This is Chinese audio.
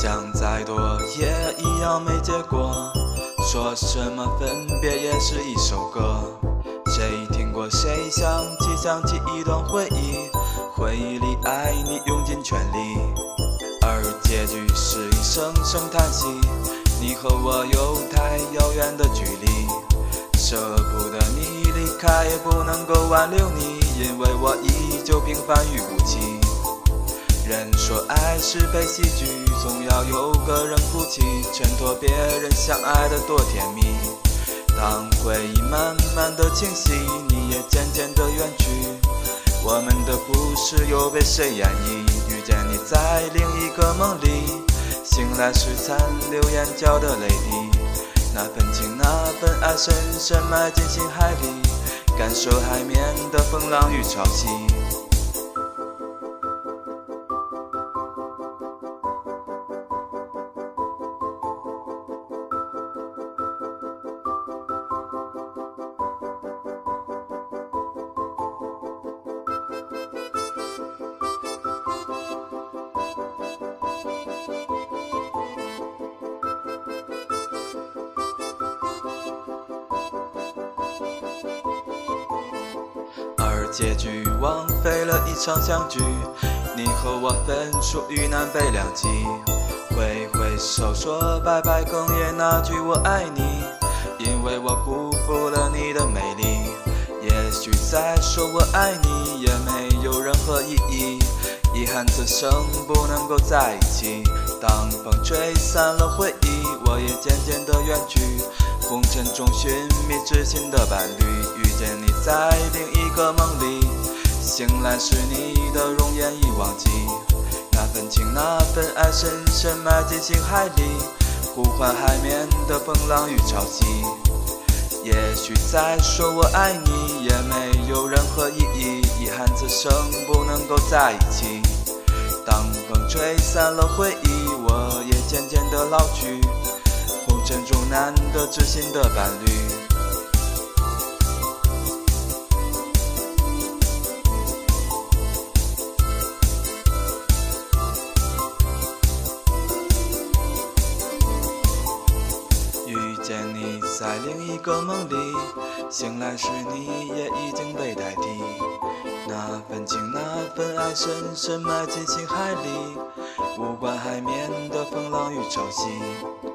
想再多也一样没结果。说什么分别也是一首歌。谁听过谁想起想起一段回忆，回忆里爱你用尽全力，而结局是一声声叹息。你和我有太遥远的距离，舍不得你离开，也不能够挽留你，因为我依旧平凡与无奇。人说爱是悲喜剧，总要有个人哭泣，衬托别人相爱的多甜蜜。当回忆慢慢的清晰，你也渐渐的远去，我们的故事又被谁演绎？遇见你在另一个梦里。醒来时残留眼角的泪滴，那份情那份爱深深埋进心海里，感受海面的风浪与潮汐。结局枉费了一场相聚，你和我分属于南北两极。挥挥手说拜拜，哽咽那句我爱你，因为我辜负了你的美丽。也许再说我爱你也没有任何意义，遗憾此生不能够在一起。当风吹散了回忆，我也渐渐的远去，红尘中寻觅知心的伴侣，遇见你在另一个梦里，醒来时你的容颜已忘记，那份情那份爱深深埋进心海里，呼唤海面的风浪与潮汐。也许再说我爱你也没有任何意义，遗憾此生不能够在一起。当风吹散了回忆，我也渐渐的老去。红尘中难得知心的伴侣。遇见你在另一个梦里，醒来时你也已经被代替。那份情，那份爱，深深埋进心海里，不管海面的风浪与潮汐。